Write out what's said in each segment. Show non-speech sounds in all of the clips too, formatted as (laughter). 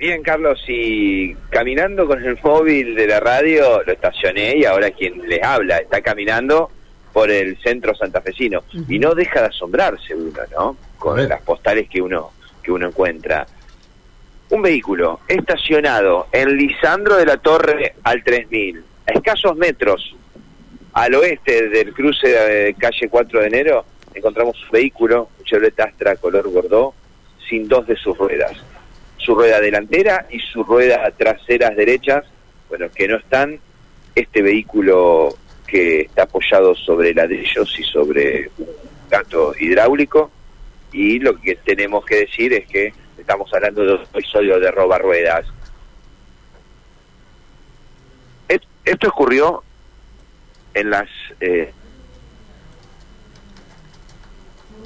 Bien, Carlos, y caminando con el móvil de la radio lo estacioné y ahora quien les habla está caminando por el centro santafesino y no deja de asombrarse uno, ¿no? Con las postales que uno que uno encuentra. Un vehículo estacionado en Lisandro de la Torre al 3000, a escasos metros al oeste del cruce de calle 4 de enero, encontramos un vehículo, un Chevrolet Astra color Bordeaux, sin dos de sus ruedas su rueda delantera y sus ruedas traseras derechas, bueno, que no están, este vehículo que está apoyado sobre ladrillos y sobre un gato hidráulico, y lo que tenemos que decir es que estamos hablando de un episodio de roba ruedas. Esto ocurrió en las eh,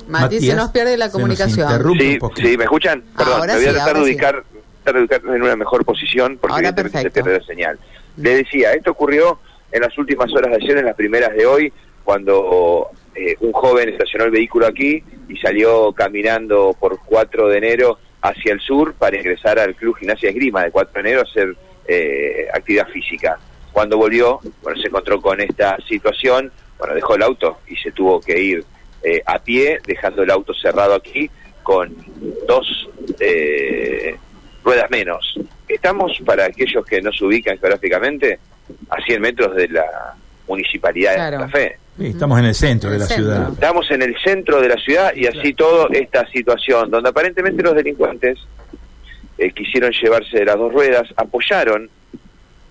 Mati, se nos pierde la comunicación. Sí, sí, ¿me escuchan? Perdón, me voy a tratar de ubicar, en una mejor posición porque se pierde la señal. Le decía, esto ocurrió en las últimas horas de ayer, en las primeras de hoy, cuando eh, un joven estacionó el vehículo aquí y salió caminando por 4 de enero hacia el sur para ingresar al Club Gimnasia Esgrima de 4 de enero a hacer eh, actividad física. Cuando volvió, bueno, se encontró con esta situación, bueno, dejó el auto y se tuvo que ir eh, a pie, dejando el auto cerrado aquí con dos eh, ruedas menos. Estamos, para aquellos que no se ubican geográficamente, a 100 metros de la municipalidad de Santa Fe. estamos en el centro de la ciudad. Estamos en el centro de la ciudad y así todo esta situación, donde aparentemente los delincuentes eh, quisieron llevarse de las dos ruedas, apoyaron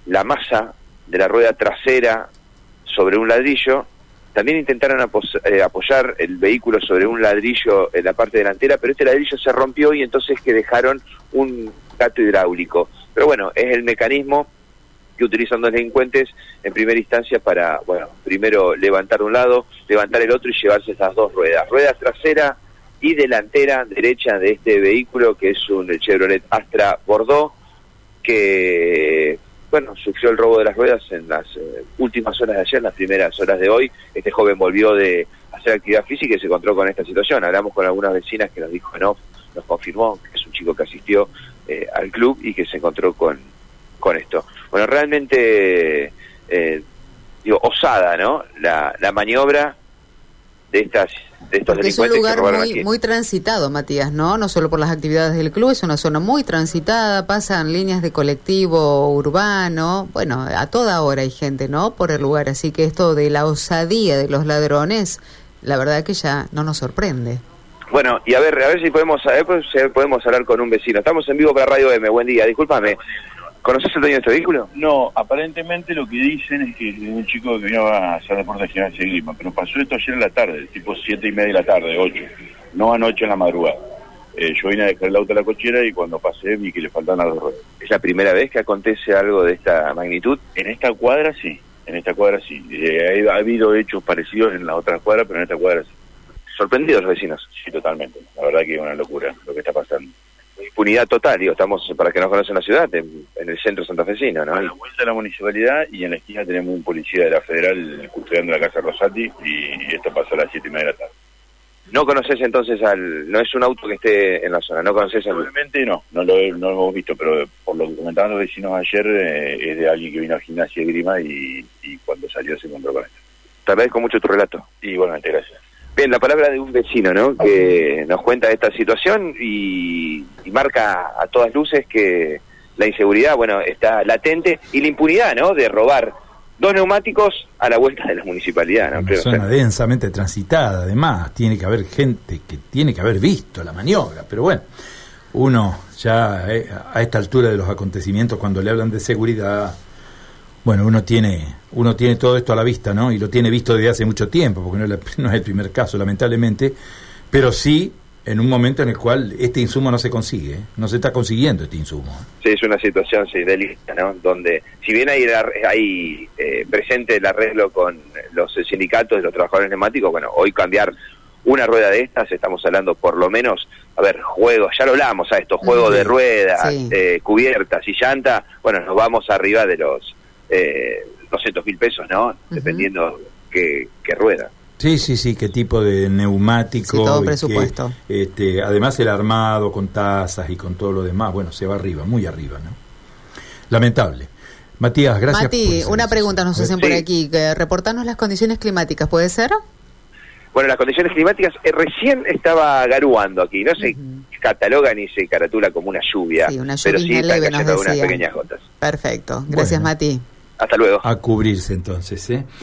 la masa de la rueda trasera sobre un ladrillo también intentaron eh, apoyar el vehículo sobre un ladrillo en la parte delantera, pero este ladrillo se rompió y entonces que dejaron un gato hidráulico. Pero bueno, es el mecanismo que utilizan los delincuentes en primera instancia para, bueno, primero levantar un lado, levantar el otro y llevarse esas dos ruedas. Rueda trasera y delantera derecha de este vehículo que es un Chevrolet Astra Bordeaux que bueno, sufrió el robo de las ruedas en las eh, últimas horas de ayer, en las primeras horas de hoy. Este joven volvió de hacer actividad física y se encontró con esta situación. Hablamos con algunas vecinas que nos dijo no, nos confirmó que es un chico que asistió eh, al club y que se encontró con, con esto. Bueno, realmente, eh, digo, osada, ¿no? La, la maniobra de estas de estos es un lugar muy, muy transitado, Matías, ¿no? No solo por las actividades del club, es una zona muy transitada, pasan líneas de colectivo urbano, bueno, a toda hora hay gente, ¿no? Por el lugar, así que esto de la osadía de los ladrones, la verdad que ya no nos sorprende. Bueno, y a ver, a ver si podemos, a ver, pues, podemos hablar con un vecino. Estamos en vivo para Radio M. Buen día, discúlpame. ¿Conoces el dueño de este vehículo? No, aparentemente lo que dicen es que es un chico que venía a hacer deporte de de pero pasó esto ayer en la tarde, tipo siete y media de la tarde, ocho, no anoche en la madrugada. Eh, yo vine a dejar el auto a la cochera y cuando pasé vi que le faltaban las dos ruedas. ¿Es la primera vez que acontece algo de esta magnitud? En esta cuadra sí, en esta cuadra sí. Eh, ha habido hechos parecidos en la otra cuadra, pero en esta cuadra sí. ¿Sorprendidos los vecinos? Sí, totalmente. La verdad que es una locura lo que está pasando impunidad total, digo, estamos, para que no conocen la ciudad, en, el centro santafesino, ¿no? A la vuelta de la municipalidad y en la esquina tenemos un policía de la federal custodiando la casa Rosati y, esto pasó a las siete y media de la tarde. ¿No conoces entonces al, no es un auto que esté en la zona, no conoces al... Obviamente no, no lo, no lo hemos visto, pero por lo que comentaban los vecinos ayer, eh, es de alguien que vino al gimnasia de Grima y, y cuando salió se encontró con esto. Te agradezco mucho tu relato. igualmente, gracias. Bien, la palabra de un vecino, ¿no? Que nos cuenta esta situación y, marca a todas luces que la inseguridad, bueno, está latente y la impunidad, ¿no? De robar dos neumáticos a la vuelta de la municipalidad, ¿no? Una zona densamente transitada, además, tiene que haber gente que tiene que haber visto la maniobra, pero bueno, uno ya eh, a esta altura de los acontecimientos, cuando le hablan de seguridad, bueno, uno tiene, uno tiene todo esto a la vista, ¿no? Y lo tiene visto desde hace mucho tiempo, porque no es, (laughs) no es el primer caso, lamentablemente, pero sí en un momento en el cual este insumo no se consigue, ¿eh? no se está consiguiendo este insumo. ¿eh? Sí, es una situación sí, delista, ¿no? Donde, si bien hay, hay eh, presente el arreglo con los sindicatos de los trabajadores neumáticos, bueno, hoy cambiar una rueda de estas, estamos hablando por lo menos, a ver, juegos, ya lo hablamos a esto, juegos de ruedas, cubiertas y llanta, bueno, nos vamos arriba de los eh, 200 mil pesos, ¿no? Dependiendo que, rueda. Sí, sí, sí, qué tipo de neumático. Sí, todo presupuesto. este, además el armado con tazas y con todo lo demás, bueno, se va arriba, muy arriba, ¿no? Lamentable. Matías, gracias. Mati, una pregunta nos hacen por aquí. Reportarnos las condiciones climáticas, ¿puede ser? Bueno, las condiciones climáticas eh, recién estaba garuando aquí, no se cataloga ni se caratula como una lluvia, sí, una lluvia pero sí leve, están cayendo unas pequeñas gotas. Perfecto, gracias Mati. Hasta luego. A cubrirse entonces, ¿eh?